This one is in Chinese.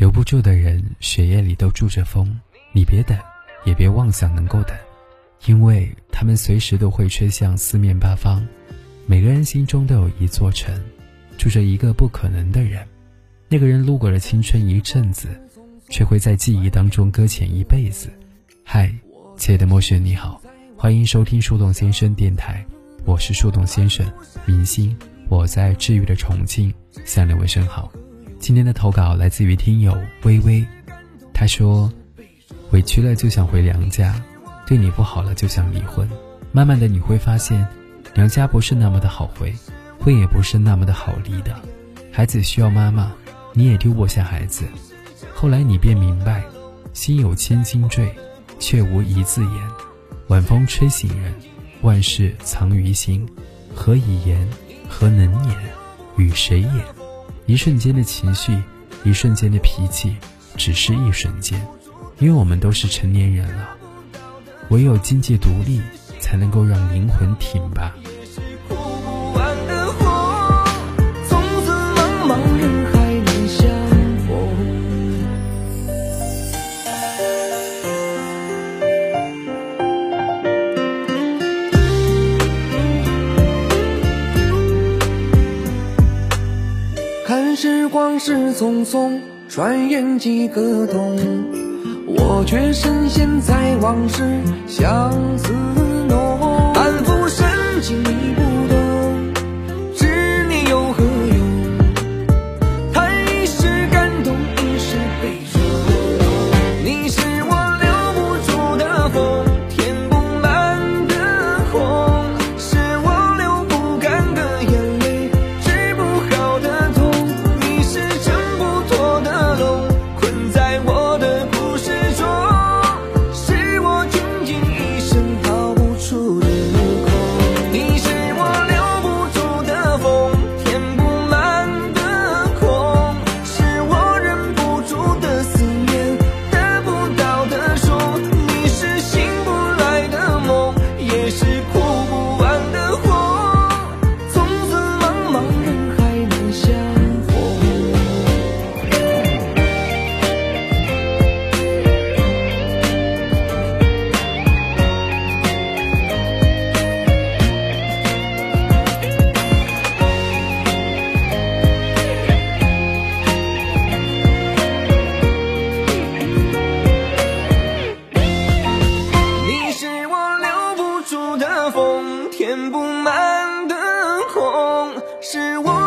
留不住的人，血液里都住着风。你别等，也别妄想能够等，因为他们随时都会吹向四面八方。每个人心中都有一座城，住着一个不可能的人。那个人路过了青春一阵子，却会在记忆当中搁浅一辈子。嗨，亲爱的陌生，你好，欢迎收听树洞先生电台，我是树洞先生，明星，我在治愈的重庆向你问声好。今天的投稿来自于听友微微，他说：“委屈了就想回娘家，对你不好了就想离婚。慢慢的你会发现，娘家不是那么的好回，婚也不是那么的好离的。孩子需要妈妈，你也丢不下孩子。后来你便明白，心有千斤坠，却无一字言。晚风吹醒人，万事藏于心。何以言？何能言？与谁言？”一瞬间的情绪，一瞬间的脾气，只是一瞬间，因为我们都是成年人了，唯有经济独立，才能够让灵魂挺拔。时光是匆匆，转眼几个冬，我却深陷在往事相思浓。反复深情你不。风填不满的空是我